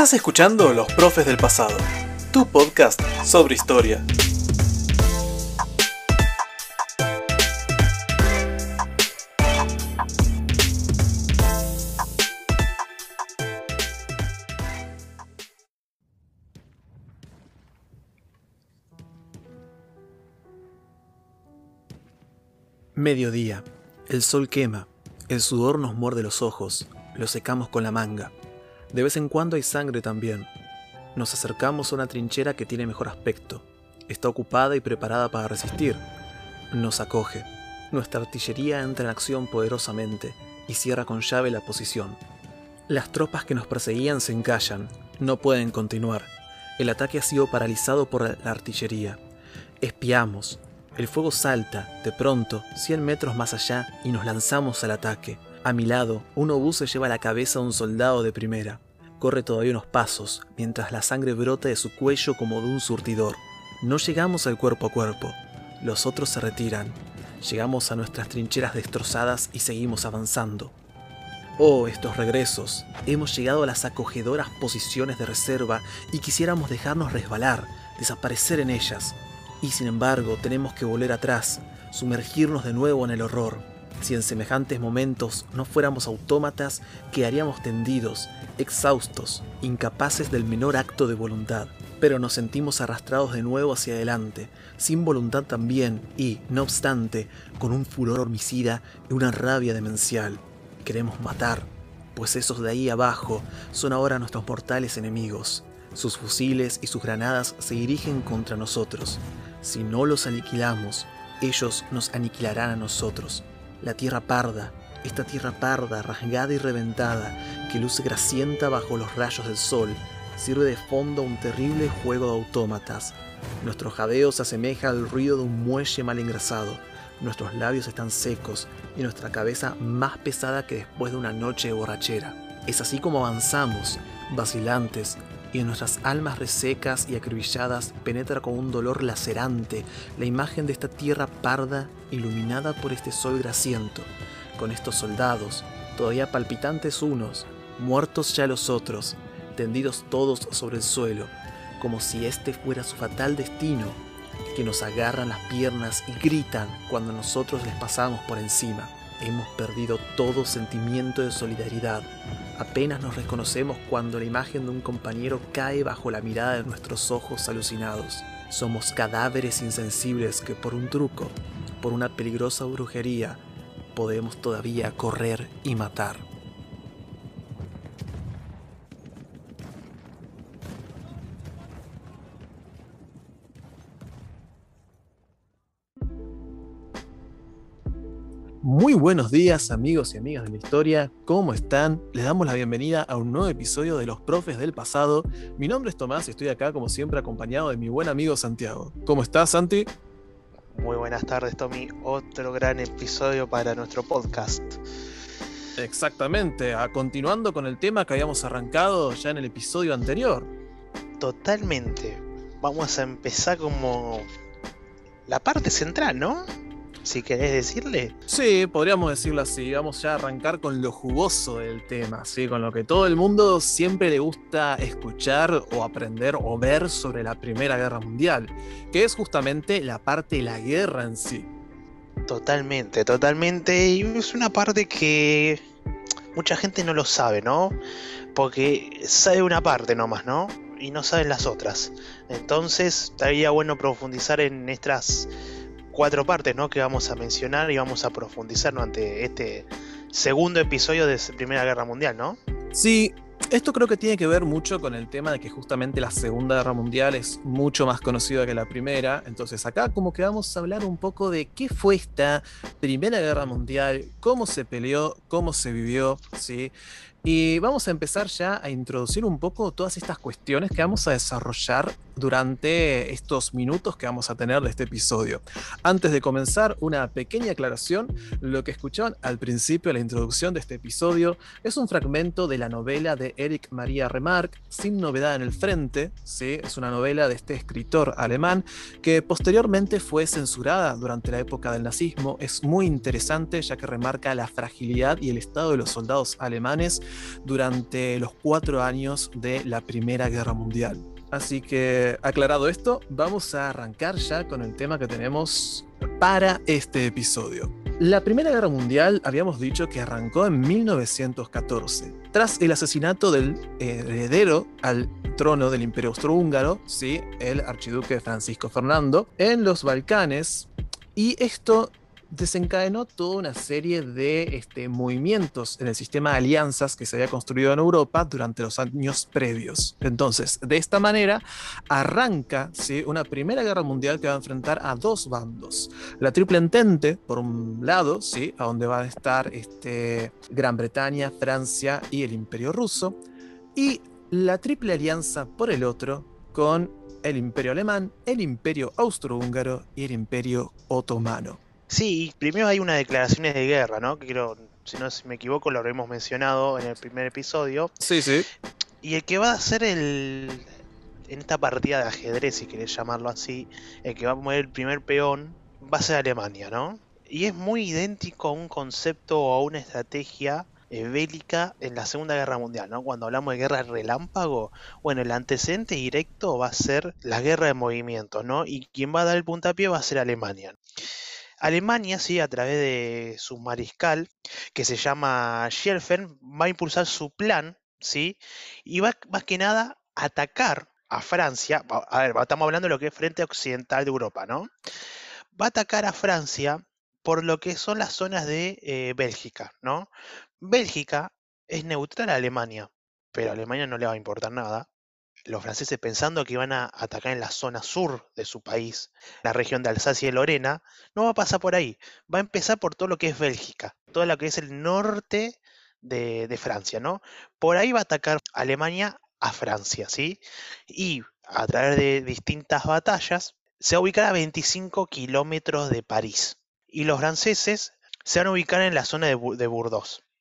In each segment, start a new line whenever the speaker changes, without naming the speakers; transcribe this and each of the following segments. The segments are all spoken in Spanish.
Estás escuchando Los Profes del Pasado, tu podcast sobre historia. Mediodía. El sol quema. El sudor nos muerde los ojos. Lo secamos con la manga. De vez en cuando hay sangre también. Nos acercamos a una trinchera que tiene mejor aspecto. Está ocupada y preparada para resistir. Nos acoge. Nuestra artillería entra en acción poderosamente y cierra con llave la posición. Las tropas que nos perseguían se encallan. No pueden continuar. El ataque ha sido paralizado por la artillería. Espiamos. El fuego salta, de pronto, 100 metros más allá, y nos lanzamos al ataque. A mi lado, un obús se lleva a la cabeza a un soldado de primera. Corre todavía unos pasos, mientras la sangre brota de su cuello como de un surtidor. No llegamos al cuerpo a cuerpo. Los otros se retiran. Llegamos a nuestras trincheras destrozadas y seguimos avanzando. Oh, estos regresos. Hemos llegado a las acogedoras posiciones de reserva y quisiéramos dejarnos resbalar, desaparecer en ellas. Y sin embargo, tenemos que volver atrás, sumergirnos de nuevo en el horror. Si en semejantes momentos no fuéramos autómatas, quedaríamos tendidos, exhaustos, incapaces del menor acto de voluntad. Pero nos sentimos arrastrados de nuevo hacia adelante, sin voluntad también, y, no obstante, con un furor homicida y una rabia demencial. Queremos matar, pues esos de ahí abajo son ahora nuestros mortales enemigos. Sus fusiles y sus granadas se dirigen contra nosotros. Si no los aniquilamos, ellos nos aniquilarán a nosotros la tierra parda, esta tierra parda, rasgada y reventada, que luce grasienta bajo los rayos del sol, sirve de fondo a un terrible juego de autómatas. Nuestro jadeo se asemeja al ruido de un muelle mal engrasado, nuestros labios están secos y nuestra cabeza más pesada que después de una noche de borrachera. Es así como avanzamos, vacilantes, y en nuestras almas resecas y acribilladas penetra con un dolor lacerante la imagen de esta tierra parda iluminada por este sol grasiento, con estos soldados, todavía palpitantes unos, muertos ya los otros, tendidos todos sobre el suelo, como si este fuera su fatal destino, que nos agarran las piernas y gritan cuando nosotros les pasamos por encima. Hemos perdido todo sentimiento de solidaridad. Apenas nos reconocemos cuando la imagen de un compañero cae bajo la mirada de nuestros ojos alucinados. Somos cadáveres insensibles que por un truco, por una peligrosa brujería, podemos todavía correr y matar. Muy buenos días amigos y amigas de la historia, ¿cómo están? Les damos la bienvenida a un nuevo episodio de Los Profes del Pasado. Mi nombre es Tomás y estoy acá como siempre acompañado de mi buen amigo Santiago. ¿Cómo estás Santi?
Muy buenas tardes Tommy, otro gran episodio para nuestro podcast.
Exactamente, a continuando con el tema que habíamos arrancado ya en el episodio anterior.
Totalmente. Vamos a empezar como la parte central, ¿no? Si querés decirle.
Sí, podríamos decirlo así. Vamos ya a arrancar con lo jugoso del tema, ¿sí? con lo que todo el mundo siempre le gusta escuchar o aprender o ver sobre la Primera Guerra Mundial, que es justamente la parte de la guerra en sí.
Totalmente, totalmente. Y es una parte que mucha gente no lo sabe, ¿no? Porque sabe una parte nomás, ¿no? Y no saben las otras. Entonces, estaría bueno profundizar en estas cuatro partes ¿no? que vamos a mencionar y vamos a profundizar ante este segundo episodio de Primera Guerra Mundial, ¿no?
Sí, esto creo que tiene que ver mucho con el tema de que justamente la Segunda Guerra Mundial es mucho más conocida que la Primera. Entonces acá como que vamos a hablar un poco de qué fue esta Primera Guerra Mundial, cómo se peleó, cómo se vivió, ¿sí? Y vamos a empezar ya a introducir un poco todas estas cuestiones que vamos a desarrollar durante estos minutos que vamos a tener de este episodio. Antes de comenzar, una pequeña aclaración. Lo que escuchaban al principio de la introducción de este episodio es un fragmento de la novela de Eric Maria Remarque, Sin novedad en el frente. ¿sí? Es una novela de este escritor alemán que posteriormente fue censurada durante la época del nazismo. Es muy interesante ya que remarca la fragilidad y el estado de los soldados alemanes durante los cuatro años de la Primera Guerra Mundial. Así que, aclarado esto, vamos a arrancar ya con el tema que tenemos para este episodio. La Primera Guerra Mundial habíamos dicho que arrancó en 1914, tras el asesinato del heredero al trono del Imperio Austrohúngaro, ¿sí? el archiduque Francisco Fernando, en los Balcanes, y esto desencadenó toda una serie de este, movimientos en el sistema de alianzas que se había construido en Europa durante los años previos. Entonces, de esta manera, arranca ¿sí? una primera guerra mundial que va a enfrentar a dos bandos. La Triple Entente, por un lado, ¿sí? a donde van a estar este, Gran Bretaña, Francia y el Imperio Ruso, y la Triple Alianza por el otro, con el Imperio Alemán, el Imperio Austrohúngaro y el Imperio Otomano.
Sí, primero hay unas declaraciones de guerra, ¿no? Que creo, si no me equivoco, lo habremos mencionado en el primer episodio.
Sí, sí.
Y el que va a ser el. En esta partida de ajedrez, si querés llamarlo así, el que va a mover el primer peón va a ser Alemania, ¿no? Y es muy idéntico a un concepto o a una estrategia eh, bélica en la Segunda Guerra Mundial, ¿no? Cuando hablamos de guerra relámpago, bueno, el antecedente directo va a ser la guerra de movimientos, ¿no? Y quien va a dar el puntapié va a ser Alemania. Alemania, sí, a través de su mariscal, que se llama Schelfen, va a impulsar su plan, ¿sí? Y va más que nada a atacar a Francia. A ver, estamos hablando de lo que es frente occidental de Europa, ¿no? Va a atacar a Francia por lo que son las zonas de eh, Bélgica, ¿no? Bélgica es neutral a Alemania, pero a Alemania no le va a importar nada los franceses pensando que iban a atacar en la zona sur de su país, la región de Alsacia y Lorena, no va a pasar por ahí, va a empezar por todo lo que es Bélgica, todo lo que es el norte de, Francia, ¿no? Por ahí va a atacar Alemania a Francia, ¿sí? Y a través de distintas batallas, se va a ubicar a 25 kilómetros de París. Y los franceses se van a ubicar en la zona de, de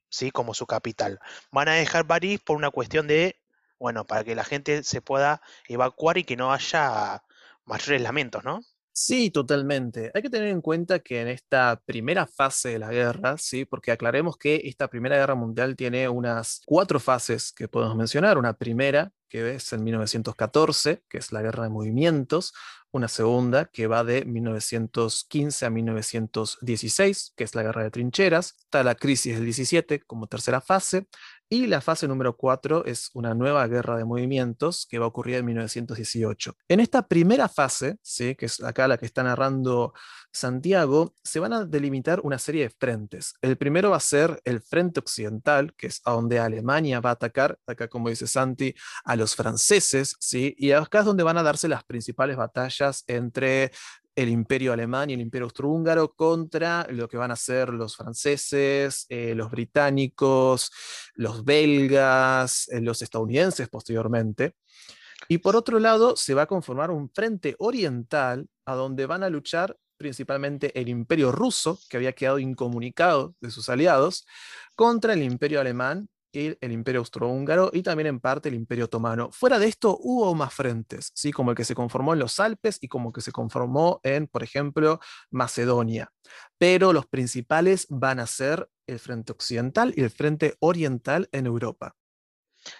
¿sí? Como su capital. Van a dejar París por una cuestión de bueno, para que la gente se pueda evacuar y que no haya mayores lamentos, ¿no?
Sí, totalmente. Hay que tener en cuenta que en esta primera fase de la guerra, sí, porque aclaremos que esta primera guerra mundial tiene unas cuatro fases que podemos mencionar. Una primera, que es en 1914, que es la guerra de movimientos, una segunda que va de 1915 a 1916, que es la guerra de trincheras, está la crisis del 17 como tercera fase, y la fase número 4 es una nueva guerra de movimientos que va a ocurrir en 1918. En esta primera fase, ¿sí? que es acá la que está narrando Santiago, se van a delimitar una serie de frentes. El primero va a ser el frente occidental, que es a donde Alemania va a atacar, acá como dice Santi, a los franceses, ¿sí? y acá es donde van a darse las principales batallas entre el imperio alemán y el imperio austrohúngaro contra lo que van a ser los franceses, eh, los británicos, los belgas, eh, los estadounidenses posteriormente. Y por otro lado, se va a conformar un frente oriental a donde van a luchar principalmente el imperio ruso, que había quedado incomunicado de sus aliados, contra el imperio alemán el imperio austrohúngaro y también en parte el imperio otomano. Fuera de esto hubo más frentes, ¿sí? como el que se conformó en los Alpes y como que se conformó en, por ejemplo, Macedonia. Pero los principales van a ser el frente occidental y el frente oriental en Europa.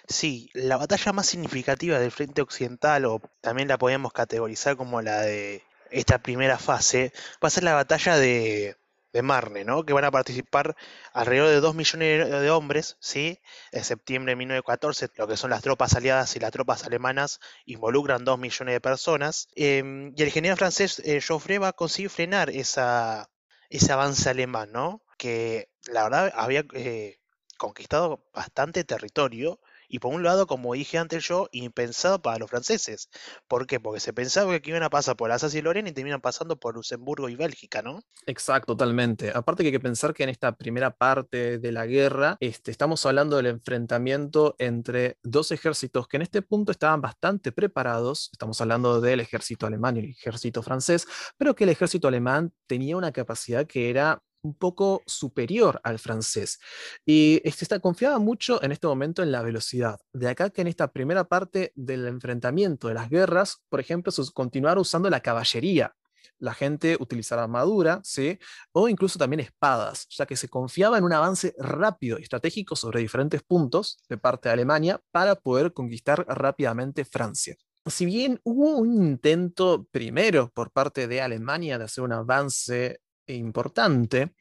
Sí, la batalla más significativa del frente occidental, o también la podemos categorizar como la de esta primera fase, va a ser la batalla de, de Marne, ¿no? Que van a participar alrededor de 2 millones de hombres, ¿sí? En septiembre de 1914, lo que son las tropas aliadas y las tropas alemanas involucran 2 millones de personas. Em, y el general francés eh, Joffre va a conseguir frenar esa, ese avance alemán, ¿no? Que la verdad había eh, conquistado bastante territorio y por un lado, como dije antes yo, impensado para los franceses. ¿Por qué? Porque se pensaba que iban a pasar por Alsacia y Lorena y terminan pasando por Luxemburgo y Bélgica, ¿no?
Exacto, totalmente. Aparte que hay que pensar que en esta primera parte de la guerra este, estamos hablando del enfrentamiento entre dos ejércitos que en este punto estaban bastante preparados. Estamos hablando del ejército alemán y el ejército francés, pero que el ejército alemán tenía una capacidad que era un poco superior al francés. Y este, está, confiaba mucho en este momento en la velocidad. De acá que en esta primera parte del enfrentamiento de las guerras, por ejemplo, continuar usando la caballería. la gente utilizara armadura, ¿sí? o incluso también espadas, ya que se confiaba en un avance rápido y estratégico sobre diferentes puntos de parte de Alemania para poder conquistar rápidamente Francia. Si bien hubo un intento primero por parte de Alemania de hacer un avance importante,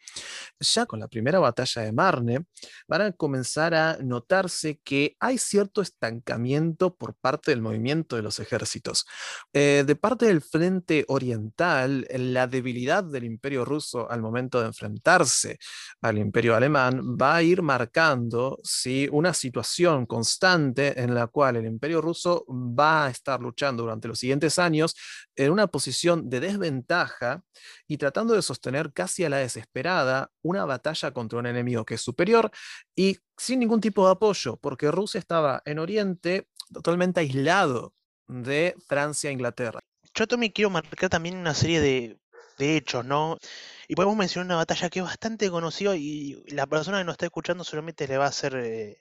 ya con la primera batalla de Marne, van a comenzar a notarse que hay cierto estancamiento por parte del movimiento de los ejércitos. Eh, de parte del frente oriental, la debilidad del imperio ruso al momento de enfrentarse al imperio alemán va a ir marcando ¿sí? una situación constante en la cual el imperio ruso va a estar luchando durante los siguientes años en una posición de desventaja y tratando de sostener casi a la desesperada una batalla contra un enemigo que es superior y sin ningún tipo de apoyo, porque Rusia estaba en Oriente totalmente aislado de Francia e Inglaterra.
Yo también quiero marcar también una serie de, hechos, ¿no? Y podemos mencionar una batalla que es bastante conocida y la persona que nos está escuchando solamente le va a hacer eh,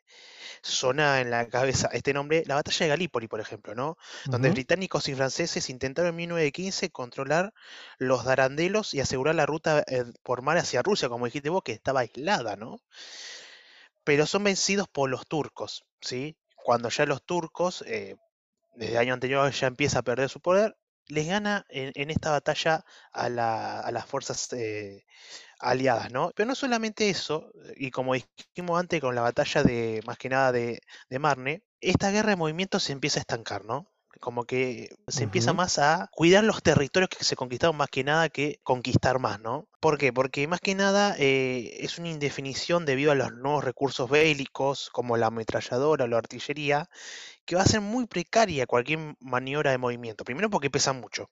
en la cabeza este nombre, la batalla de Galípoli, por ejemplo, ¿no? Donde británicos y franceses intentaron en 1915 controlar los darandelos y asegurar la ruta eh, por mar hacia Rusia, como dijiste vos, que estaba aislada, ¿no? Pero son vencidos por los turcos, ¿sí? Cuando ya los turcos, eh, desde el año anterior ya empieza a perder su poder, les gana en, esta batalla a, las fuerzas eh, aliadas, ¿no? Pero no solamente eso, y como dijimos antes con la batalla de, más que nada de, de Marne, esta guerra de movimientos se empieza a estancar, ¿no? como que se empieza más a cuidar los territorios que se conquistaron más que nada que conquistar más, ¿no? ¿Por qué? Porque más que nada eh, es una indefinición debido a los nuevos recursos bélicos como la ametralladora o la artillería que va a ser muy precaria cualquier maniobra de movimiento. Primero porque pesa mucho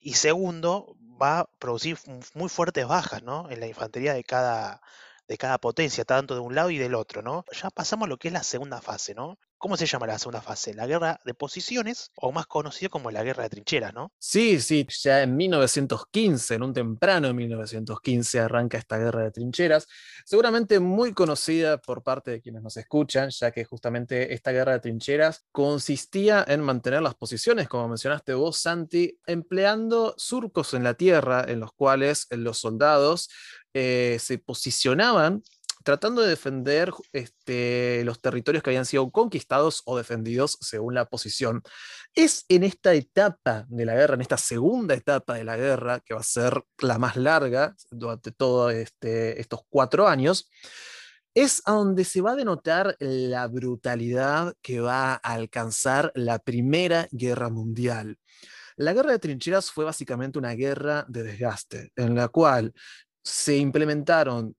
y segundo va a producir muy fuertes bajas, ¿no? En la infantería de cada de cada potencia, tanto de un lado y del otro, ¿no? Ya pasamos a lo que es la segunda fase, ¿no? ¿Cómo se llama la segunda fase? La guerra de posiciones, o más conocido como la guerra de trincheras, ¿no?
Sí, sí, ya en 1915, en un temprano 1915, arranca esta guerra de trincheras, seguramente muy conocida por parte de quienes nos escuchan, ya que justamente esta guerra de trincheras consistía en mantener las posiciones, como mencionaste vos, Santi, empleando surcos en la tierra en los cuales los soldados eh, se posicionaban tratando de defender este, los territorios que habían sido conquistados o defendidos según la posición. Es en esta etapa de la guerra, en esta segunda etapa de la guerra, que va a ser la más larga durante todos este, estos cuatro años, es a donde se va a denotar la brutalidad que va a alcanzar la Primera Guerra Mundial. La guerra de trincheras fue básicamente una guerra de desgaste, en la cual se implementaron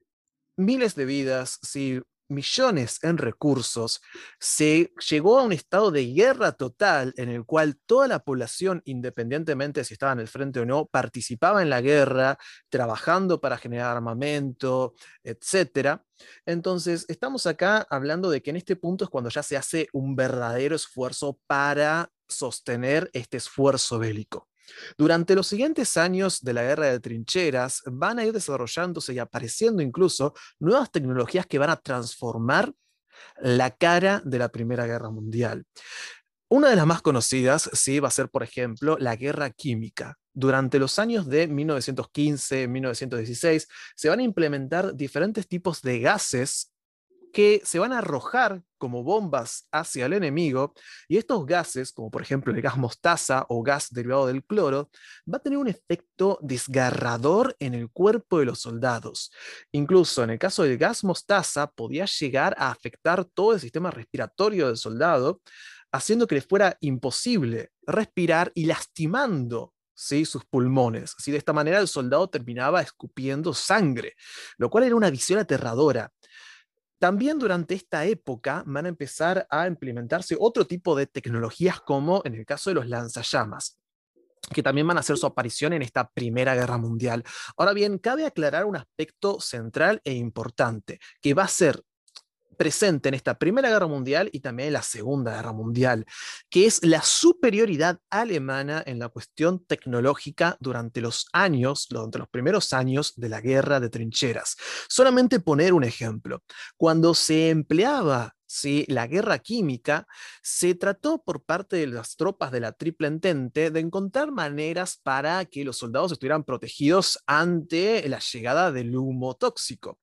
miles de vidas, si millones en recursos, se llegó a un estado de guerra total en el cual toda la población, independientemente si estaba en el frente o no, participaba en la guerra, trabajando para generar armamento, etc. Entonces, estamos acá hablando de que en este punto es cuando ya se hace un verdadero esfuerzo para sostener este esfuerzo bélico. Durante los siguientes años de la guerra de trincheras van a ir desarrollándose y apareciendo incluso nuevas tecnologías que van a transformar la cara de la Primera Guerra Mundial. Una de las más conocidas, sí, va a ser, por ejemplo, la guerra química. Durante los años de 1915-1916 se van a implementar diferentes tipos de gases que se van a arrojar como bombas hacia el enemigo y estos gases, como por ejemplo el gas mostaza o gas derivado del cloro, va a tener un efecto desgarrador en el cuerpo de los soldados. Incluso en el caso del gas mostaza podía llegar a afectar todo el sistema respiratorio del soldado, haciendo que le fuera imposible respirar y lastimando ¿sí? sus pulmones. De esta manera el soldado terminaba escupiendo sangre, lo cual era una visión aterradora. También durante esta época van a empezar a implementarse otro tipo de tecnologías como en el caso de los lanzallamas que también van a hacer su aparición en esta Primera Guerra Mundial. Ahora bien, cabe aclarar un aspecto central e importante, que va a ser presente en esta Primera Guerra Mundial y también en la Segunda Guerra Mundial, que es la superioridad alemana en la cuestión tecnológica durante los años, durante los primeros años de la Guerra de Trincheras. Solamente poner un ejemplo, cuando se empleaba ¿sí? la guerra química, se trató por parte de las tropas de la Triple Entente de encontrar maneras para que los soldados estuvieran protegidos ante la llegada del humo tóxico.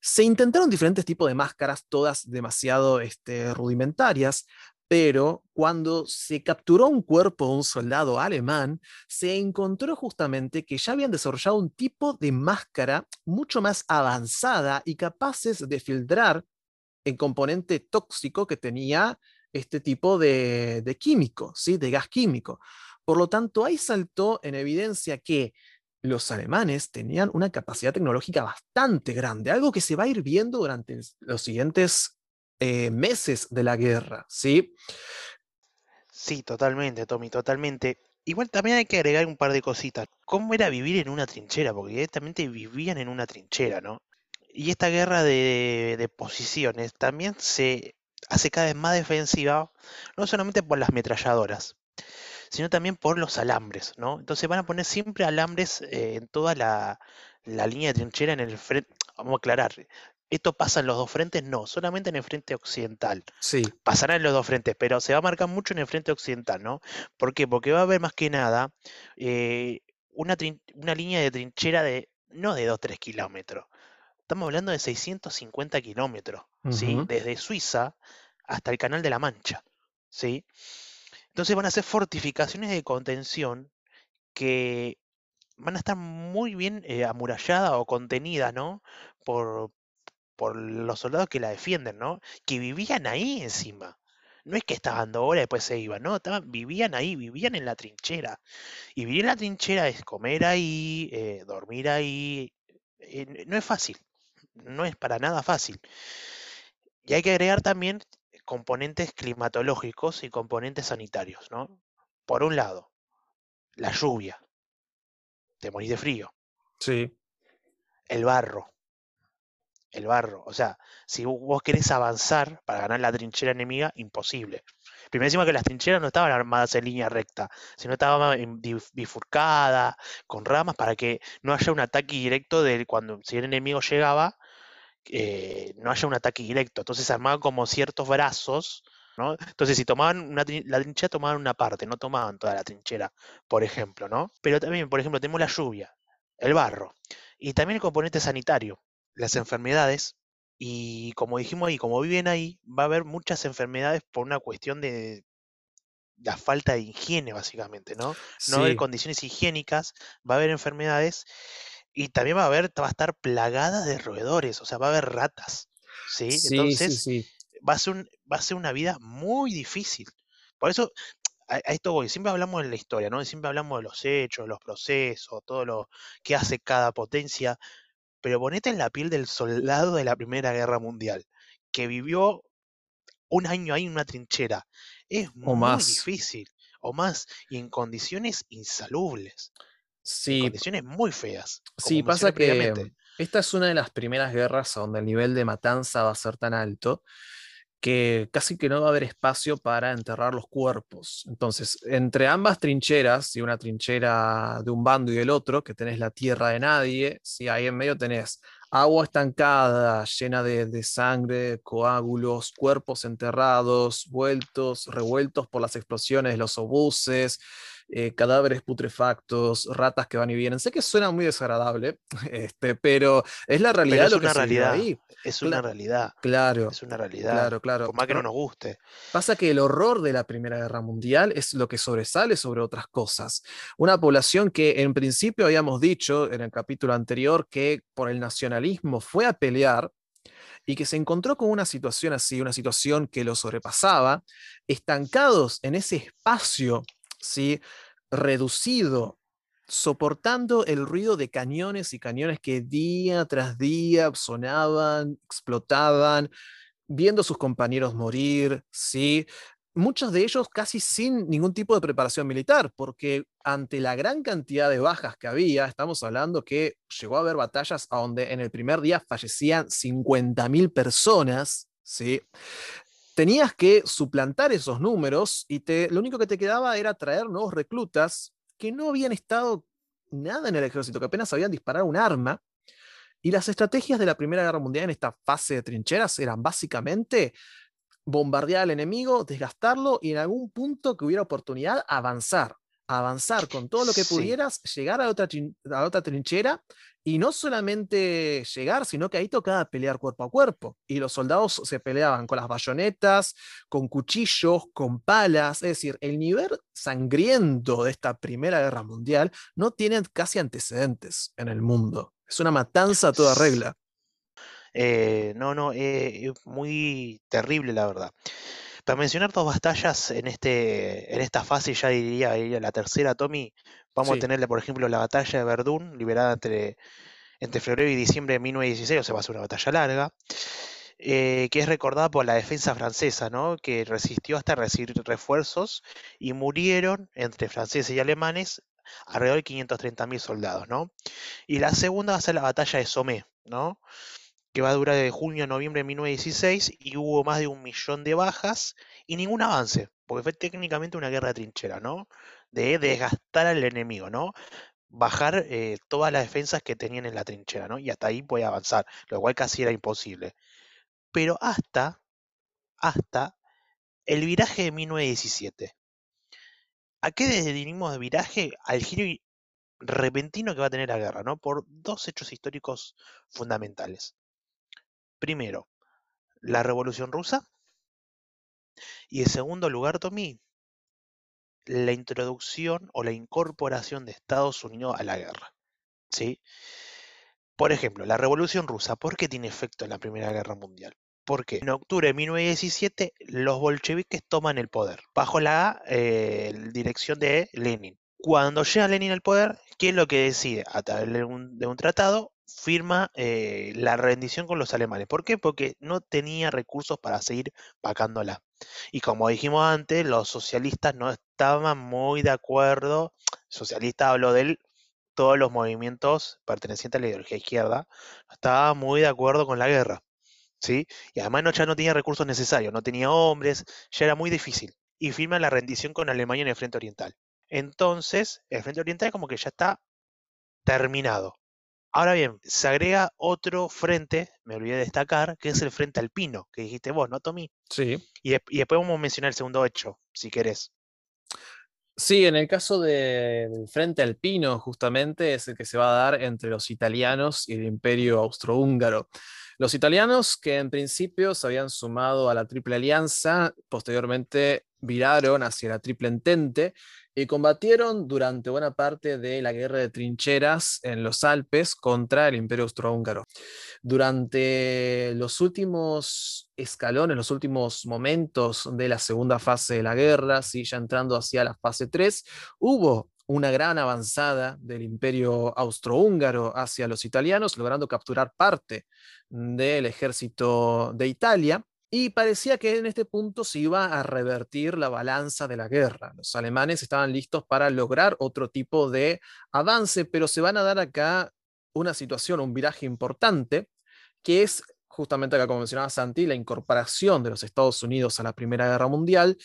Se intentaron diferentes tipos de máscaras, todas demasiado este, rudimentarias, pero cuando se capturó un cuerpo de un soldado alemán, se encontró justamente que ya habían desarrollado un tipo de máscara mucho más avanzada y capaces de filtrar el componente tóxico que tenía este tipo de, químico, ¿sí? de gas químico. Por lo tanto, ahí saltó en evidencia que los alemanes tenían una capacidad tecnológica bastante grande, algo que se va a ir viendo durante los siguientes eh, meses de la guerra, ¿sí?
Sí, totalmente, Tommy, totalmente. Igual también hay que agregar un par de cositas. ¿Cómo era vivir en una trinchera? Porque directamente vivían en una trinchera, ¿no? Y esta guerra de, de posiciones también se hace cada vez más defensiva, no solamente por las metralladoras, sino también por los alambres, ¿no? Entonces van a poner siempre alambres eh, en toda la, la, línea de trinchera en el frente. Vamos a aclarar, ¿Esto pasa en los dos frentes? No, solamente en el frente occidental.
Sí.
Pasará en los dos frentes, pero se va a marcar mucho en el frente occidental, ¿no? ¿Por qué? Porque va a haber más que nada eh, una, una, línea de trinchera de no de 2-3 kilómetros. Estamos hablando de 650 kilómetros, ¿sí? Desde Suiza hasta el Canal de la Mancha, ¿sí? Entonces van a ser fortificaciones de contención que van a estar muy bien eh, amuralladas o contenidas, ¿no? Por, por los soldados que la defienden, ¿no? Que vivían ahí encima. No es que estaban dos horas y después se iban, no, estaban, vivían ahí, vivían en la trinchera. Y vivir en la trinchera es comer ahí, eh, dormir ahí. Eh, no es fácil, no es para nada fácil. Y hay que agregar también componentes climatológicos y componentes sanitarios, ¿no? Por un lado, la lluvia. Te morís de frío.
Sí.
El barro el barro. O sea, si vos querés avanzar para ganar la trinchera enemiga, imposible. Primero encima que las trincheras no estaban armadas en línea recta, sino estaban bifurcadas, con ramas, para que no haya un ataque directo de cuando si el enemigo llegaba, eh, no haya un ataque directo. Entonces se armaban como ciertos brazos, ¿no? Entonces si tomaban una, la trinchera, tomaban una parte, no tomaban toda la trinchera, por ejemplo, ¿no? Pero también, por ejemplo, tenemos la lluvia, el barro, y también el componente sanitario las enfermedades. Y como dijimos ahí, como viven ahí, va a haber muchas enfermedades por una cuestión de la falta de higiene, básicamente, ¿no? No haber condiciones higiénicas, va a haber enfermedades y también va a haber, va a estar plagada de roedores, o sea, va a haber ratas, ¿sí? Entonces, Va, a ser va a ser una vida muy difícil. Por eso, a, esto voy, siempre hablamos de la historia, ¿no? Siempre hablamos de los hechos, los procesos, todo lo que hace cada potencia, pero ponete en la piel del soldado de la Primera Guerra Mundial, que vivió un año ahí en una trinchera. Es muy difícil, o más, y en condiciones insalubres.
Sí.
Condiciones muy feas.
Sí, pasa que esta es una de las primeras guerras donde el nivel de matanza va a ser tan alto que casi que no va a haber espacio para enterrar los cuerpos. Entonces, entre ambas trincheras, y una trinchera de un bando y del otro, que tenés la tierra de nadie, si ahí en medio tenés agua estancada, llena de, sangre, coágulos, cuerpos enterrados, vueltos, revueltos por las explosiones de los obuses, eh, cadáveres putrefactos, ratas que van y vienen. Sé que suena muy desagradable, este, pero es la realidad
es
lo que
una realidad.
ahí.
Es una realidad.
Claro.
Es una realidad.
Claro, claro.
Por más que no nos guste.
Pasa que el horror de la Primera Guerra Mundial es lo que sobresale sobre otras cosas. Una población que en principio habíamos dicho en el capítulo anterior que por el nacionalismo fue a pelear y que se encontró con una situación así, una situación que lo sobrepasaba, estancados en ese espacio ¿sí? reducido, soportando el ruido de cañones y cañones que día tras día sonaban, explotaban, viendo a sus compañeros morir, ¿sí? muchos de ellos casi sin ningún tipo de preparación militar, porque ante la gran cantidad de bajas que había, estamos hablando que llegó a haber batallas donde en el primer día fallecían 50.000 personas, ¿sí? Tenías que suplantar esos números y te, lo único que te quedaba era traer nuevos reclutas que no habían estado nada en el ejército, que apenas sabían disparar un arma. Y las estrategias de la Primera Guerra Mundial en esta fase de trincheras eran básicamente bombardear al enemigo, desgastarlo y en algún punto que hubiera oportunidad avanzar avanzar con todo lo que pudieras, llegar a otra, a otra trinchera y no solamente llegar, sino que ahí tocaba pelear cuerpo a cuerpo. Y los soldados se peleaban con las bayonetas, con cuchillos, con palas. Es decir, el nivel sangriento de esta Primera Guerra Mundial no tiene casi antecedentes en el mundo. Es una matanza a toda regla.
Eh, no, no, eh, es muy terrible la verdad. Para mencionar dos batallas en, este, en esta fase, ya diría, la tercera, Tommy, vamos a tenerle, por ejemplo, la batalla de Verdún, liberada entre, entre febrero y diciembre de 1916, o sea, va a ser una batalla larga, eh, que es recordada por la defensa francesa, ¿no? que resistió hasta recibir refuerzos y murieron entre franceses y alemanes alrededor de 530.000 soldados. ¿no? Y la segunda va a ser la batalla de Somme, ¿no? Que va a durar de junio a noviembre de 1916 y hubo más de un millón de bajas y ningún avance, porque fue técnicamente una guerra de trinchera, ¿no? De desgastar al enemigo, ¿no? Bajar eh, todas las defensas que tenían en la trinchera, ¿no? Y hasta ahí puede avanzar, lo cual casi era imposible. Pero hasta, hasta el viraje de 1917. ¿A qué definimos de viraje? Al giro repentino que va a tener la guerra, ¿no? Por dos hechos históricos fundamentales. Primero, la Revolución Rusa. Y en segundo lugar, Tommy, la introducción o la incorporación de Estados Unidos a la guerra. ¿Sí? Por ejemplo, la Revolución Rusa, ¿por qué tiene efecto en la Primera Guerra Mundial? Porque en octubre de 1917 los bolcheviques toman el poder bajo la eh, dirección de Lenin. Cuando llega Lenin al poder, ¿qué es lo que decide? A través de un tratado, firma eh, la rendición con los alemanes. ¿Por qué? Porque no tenía recursos para seguir pagándola. Y como dijimos antes, los socialistas no estaban muy de acuerdo. Socialista hablo de todos los movimientos pertenecientes a la ideología izquierda, no estaba muy de acuerdo con la guerra. ¿sí? Y además no, ya no tenía recursos necesarios, no tenía hombres, ya era muy difícil. Y firma la rendición con Alemania en el Frente Oriental. Entonces, el Frente Oriental como que ya está terminado. Ahora bien, se agrega otro frente, me olvidé de destacar, que es el frente alpino, que dijiste vos, ¿no, Tommy?
Sí.
Y, después vamos a mencionar el segundo hecho, si querés.
Sí, en el caso del Frente Alpino, justamente, es el que se va a dar entre los italianos y el Imperio Austrohúngaro. Los italianos, que en principio se habían sumado a la Triple Alianza, posteriormente viraron hacia la Triple Entente y combatieron durante buena parte de la guerra de trincheras en los Alpes contra el Imperio Austrohúngaro. Durante los últimos escalones, los últimos momentos de la segunda fase de la guerra, ¿sí? ya entrando hacia la fase 3, hubo una gran avanzada del imperio austrohúngaro hacia los italianos, logrando capturar parte del ejército de Italia. Y parecía que en este punto se iba a revertir la balanza de la guerra. Los alemanes estaban listos para lograr otro tipo de avance, pero se van a dar acá una situación, un viraje importante, que es justamente acá, como mencionaba Santi, la incorporación de los Estados Unidos a la Primera Guerra Mundial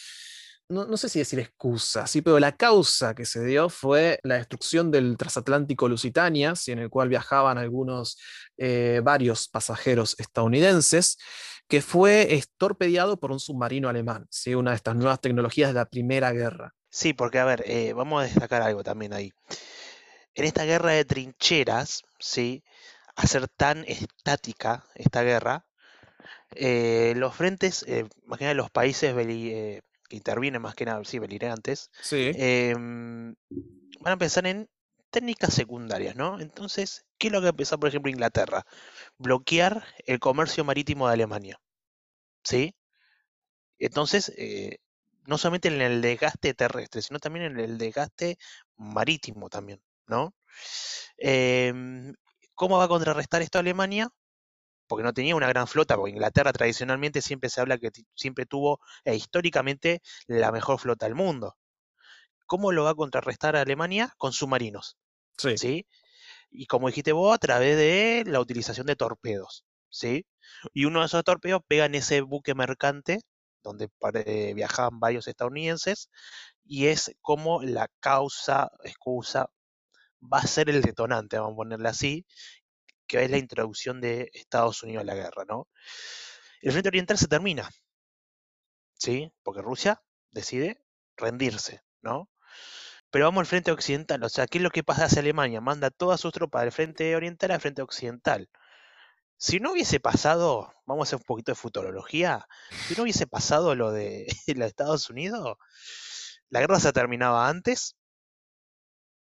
no, sé si decir excusa, sí, pero la causa que se dio fue la destrucción del transatlántico Lusitania, en el cual viajaban algunos, eh, varios pasajeros estadounidenses, que fue torpedeado por un submarino alemán, ¿sí? una de estas nuevas tecnologías de la Primera Guerra.
Sí, porque a ver, eh, vamos a destacar algo también ahí. En esta guerra de trincheras, ¿sí? a ser tan estática esta guerra, eh, los frentes, que los países que intervienen más que nada, sí, beligerantes,
sí.
Em, van a pensar en técnicas secundarias, ¿no? Entonces, ¿qué es lo que empezó, por ejemplo, Inglaterra? Bloquear el comercio marítimo de Alemania, ¿sí? Entonces, eh, no solamente en el desgaste terrestre, sino también en el desgaste marítimo también, ¿no? Em, ¿Cómo va a contrarrestar esto a Alemania? Porque no tenía una gran flota, porque Inglaterra tradicionalmente siempre se habla que siempre tuvo e históricamente la mejor flota del mundo. ¿Cómo lo va a contrarrestar a Alemania? Con submarinos.
Sí.
Y como dijiste vos, a través de la utilización de torpedos. ¿sí? Y uno de esos torpedos pega en ese buque mercante donde viajaban varios estadounidenses, y es como la causa, excusa, va a ser el detonante, vamos a ponerle así, que es la introducción de Estados Unidos a la guerra, ¿no? El Frente Oriental se termina. ¿sí? Porque Rusia decide rendirse, ¿no? Pero vamos al frente occidental, o sea, ¿qué es lo que pasa hacia Alemania? Manda todas sus tropas del frente oriental al frente occidental. Si no hubiese pasado, vamos a hacer un poquito de futurología, si no hubiese pasado lo de los Estados Unidos, la guerra se terminaba antes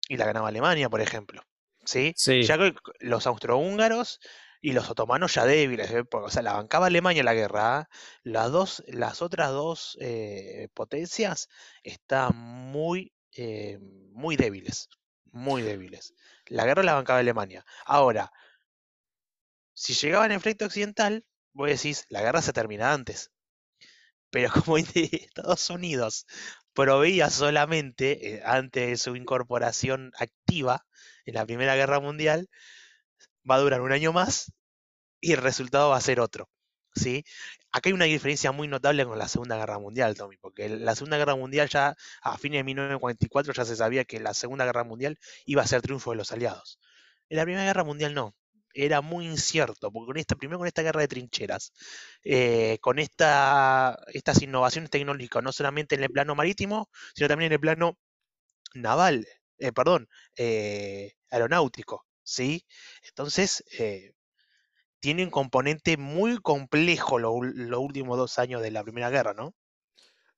y la ganaba Alemania, por ejemplo. ¿Sí? Ya que los austrohúngaros y los otomanos ya débiles, ¿eh? o sea, la bancaba Alemania la guerra. ¿ah? Las, dos, las otras dos eh, potencias están muy, eh, muy débiles, muy débiles. La guerra la bancaba Alemania. Ahora, si llegaban en frente occidental, vos decís, la guerra se termina antes. Pero como Estados Unidos proveía solamente, antes de su incorporación activa en la Primera Guerra Mundial, va a durar un año más y el resultado va a ser otro. ¿sí? Acá hay una diferencia muy notable con la Segunda Guerra Mundial, Tommy, porque la Segunda Guerra Mundial ya a fines de 1944 ya se sabía que la Segunda Guerra Mundial iba a ser triunfo de los aliados. En la Primera Guerra Mundial no, era muy incierto, porque con esta, primero con esta guerra de trincheras, eh, con esta, estas innovaciones tecnológicas, no solamente en el plano marítimo, sino también en el plano naval, eh, perdón, eh, aeronáutico, ¿sí? Entonces, tiene un componente muy complejo los últimos dos años de la Primera Guerra, ¿no?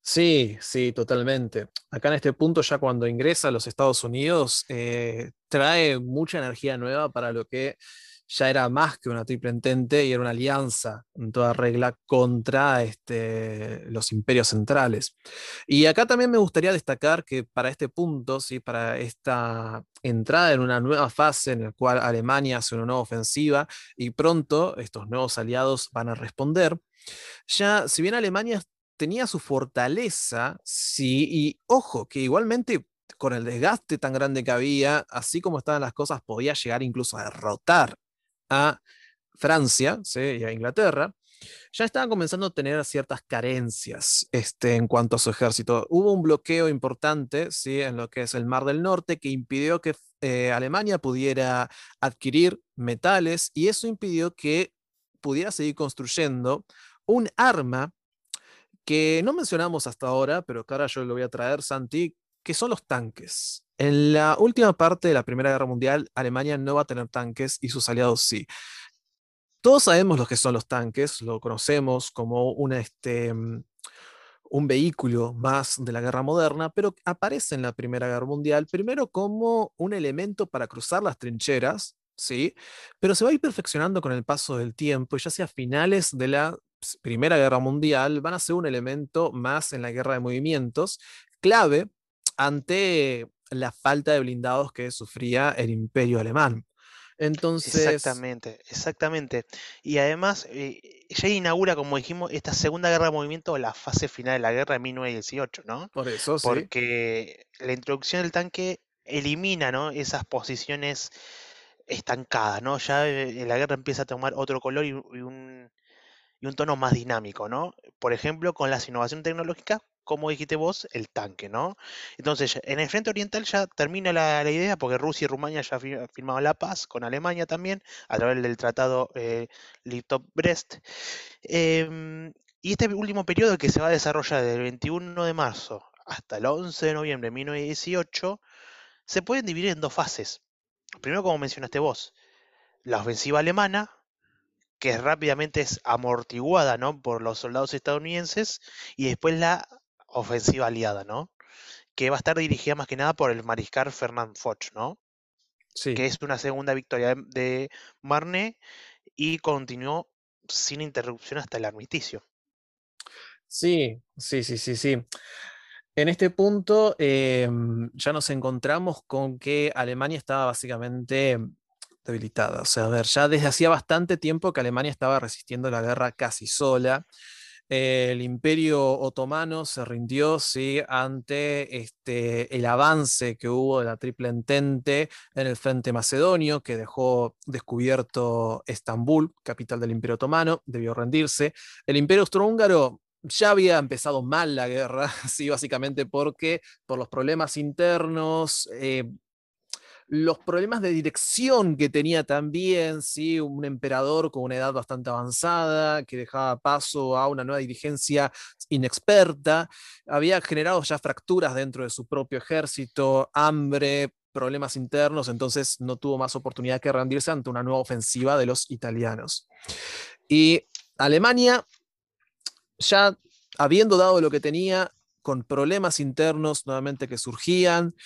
Sí, sí, totalmente. Acá en este punto, ya cuando ingresa a los Estados Unidos, eh, trae mucha energía nueva para lo que ya era más que una triple entente y era una alianza en toda regla contra este, los imperios centrales. Y acá también me gustaría destacar que para este punto, ¿sí? para esta entrada en una nueva fase en la cual Alemania hace una nueva ofensiva y pronto estos nuevos aliados van a responder, ya si bien Alemania tenía su fortaleza, sí, y ojo, que igualmente con el desgaste tan grande que había, así como estaban las cosas, podía llegar incluso a derrotar a Francia y a Inglaterra, ya estaban comenzando a tener ciertas carencias este, en cuanto a su ejército. Hubo un bloqueo importante ¿sí? en lo que es el Mar del Norte que impidió que eh, Alemania pudiera adquirir metales y eso impidió que pudiera seguir construyendo un arma que no mencionamos hasta ahora, pero que ahora yo lo voy a traer, Santi, que son los tanques. En la última parte de la Primera Guerra Mundial, Alemania no va a tener tanques y sus aliados sí. Todos sabemos lo que son los tanques, lo conocemos como un, este, mm, un vehículo más de la guerra moderna, pero aparece en la Primera Guerra Mundial primero como un elemento para cruzar las trincheras, ¿sí? Pero se va a ir perfeccionando con el paso del tiempo, y ya sea finales de la Primera Guerra Mundial, van a ser un elemento más en la guerra de movimientos, clave ante la falta de blindados que sufría el imperio alemán. Entonces...
Exactamente, exactamente. Y además, eh, ya inaugura, como dijimos, esta segunda guerra de movimiento, la fase final de la guerra de 1918, ¿no?
Por eso,
sí. Porque la introducción del tanque elimina, ¿no? Esas posiciones estancadas, ¿no? Ya eh, la guerra empieza a tomar otro color y, un, y un tono más dinámico, ¿no? Por ejemplo, con las innovaciones tecnológicas, como dijiste vos, el tanque, ¿no? Entonces, en el frente oriental ya termina la, idea, porque Rusia y Rumania ya firmaron la paz, con Alemania también, a través del tratado eh, Liptov-Brest. Em, y este último periodo que se va a desarrollar desde el 21 de marzo hasta el 11 de noviembre de 1918, se pueden dividir en dos fases. Primero, como mencionaste vos, la ofensiva alemana, que rápidamente es amortiguada ¿no? por los soldados estadounidenses, y después la ofensiva aliada, ¿no? Que va a estar dirigida más que nada por el mariscal Fernand Foch, ¿no? Sí. Que es una segunda victoria de Marne y continuó sin interrupción hasta el armisticio.
Sí, sí, sí, sí, sí. En este punto em, ya nos encontramos con que Alemania estaba básicamente debilitada. O sea, a ver, ya desde hacía bastante tiempo que Alemania estaba resistiendo la guerra casi sola el imperio otomano se rindió ¿sí? ante este, el avance que hubo de la Triple Entente en el frente macedonio, que dejó descubierto Estambul, capital del imperio otomano, debió rendirse. El imperio austrohúngaro ya había empezado mal la guerra, sí, básicamente porque por los problemas internos, eh, los problemas de dirección que tenía también, ¿sí? un emperador con una edad bastante avanzada que dejaba paso a una nueva dirigencia inexperta, había generado ya fracturas dentro de su propio ejército, hambre, problemas internos, entonces no tuvo más oportunidad que rendirse ante una nueva ofensiva de los italianos. Y Alemania, ya habiendo dado lo que tenía, con problemas internos nuevamente que surgían,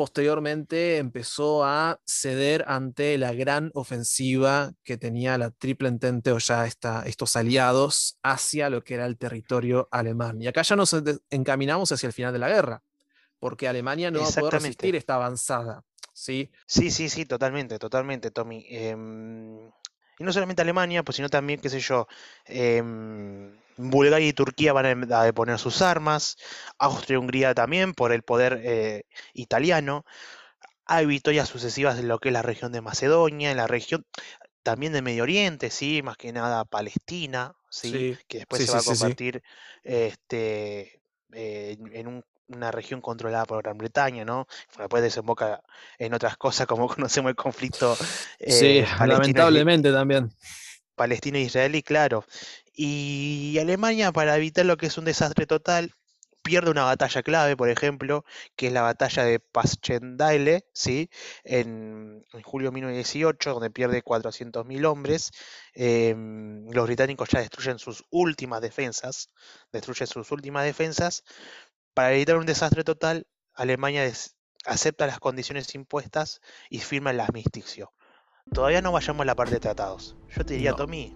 posteriormente empezó a ceder ante la gran ofensiva que tenía la Triple Entente o ya estos aliados hacia lo que era el territorio alemán. Y acá ya nos encaminamos hacia el final de la guerra, porque Alemania no va a poder resistir esta avanzada. ¿sí?
sí, sí, sí, totalmente, totalmente, Tommy. Em, y no solamente Alemania, pues sino también, qué sé yo, em, Bulgaria y Turquía van a deponer sus armas, Austria y Hungría también por el poder eh, italiano. Hay victorias sucesivas en lo que es la región de Macedonia, en la región también de Medio Oriente, sí, más que nada Palestina, sí, que después se va a convertir este, eh, en un una región controlada por Gran Bretaña, ¿no? Después desemboca en otras cosas como conocemos el conflicto.
sí, eh, lamentablemente también.
Palestina-Israelí, claro. Y Alemania, para evitar lo que es un desastre total, pierde una batalla clave, por ejemplo, que es la batalla de Passchendaele, ¿sí? En, julio de 1918, donde pierde 400.000 hombres. Em, los británicos ya destruyen sus últimas defensas, destruyen sus últimas defensas, para evitar un desastre total, Alemania acepta las condiciones impuestas y firma el armisticio. Todavía no vayamos a la parte de tratados. Yo te diría, Tommy,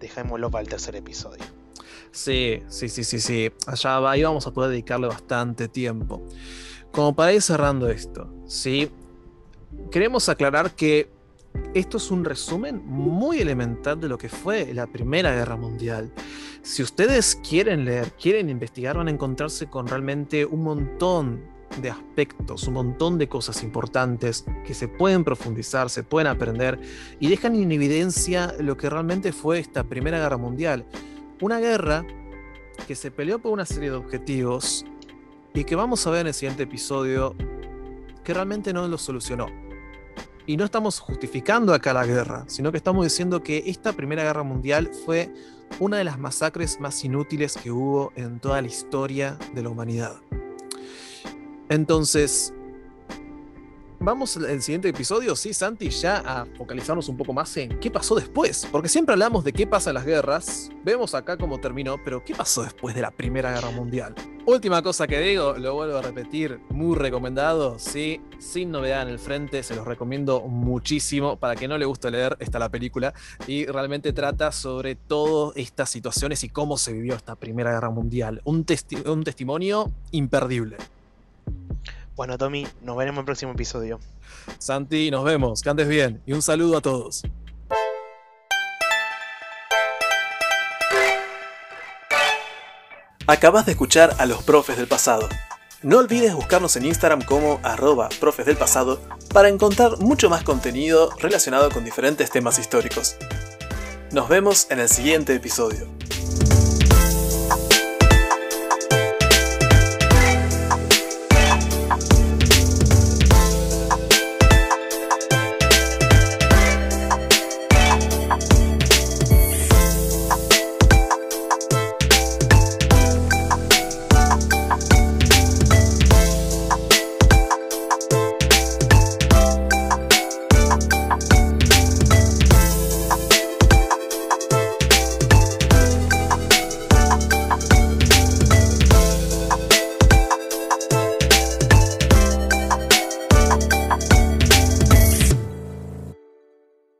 dejémoslo para el tercer episodio.
Sí, sí, sí, sí, sí. Allá ahí vamos a poder dedicarle bastante tiempo. Como para ir cerrando esto, ¿sí? Queremos aclarar que esto es un resumen muy elemental de lo que fue la Primera Guerra Mundial. Si ustedes quieren leer, quieren investigar, van a encontrarse con realmente un montón de aspectos, un montón de cosas importantes que se pueden profundizar, se pueden aprender y dejan en evidencia lo que realmente fue esta Primera Guerra Mundial. Una guerra que se peleó por una serie de objetivos y que vamos a ver en el siguiente episodio que realmente no lo solucionó. Y no estamos justificando acá la guerra, sino que estamos diciendo que esta Primera Guerra Mundial fue una de las masacres más inútiles que hubo en toda la historia de la humanidad. Entonces, vamos al siguiente episodio, sí, Santi, ya a focalizarnos un poco más en qué pasó después. Porque siempre hablamos de qué pasa en las guerras, vemos acá cómo terminó, pero ¿qué pasó después de la Primera Guerra Mundial? Última cosa que digo, lo vuelvo a repetir, muy recomendado, sí, sin novedad en el frente, se los recomiendo muchísimo. Para que no le guste leer, está la película y realmente trata sobre todas estas situaciones y cómo se vivió esta Primera Guerra Mundial. Un, un testimonio imperdible.
Bueno, Tommy, nos veremos en el próximo episodio.
Santi, nos vemos, que andes bien y un saludo a todos. Acabas de escuchar a los profes del pasado. No olvides buscarnos en Instagram como arroba profes del pasado para encontrar mucho más contenido relacionado con diferentes temas históricos. Nos vemos en el siguiente episodio.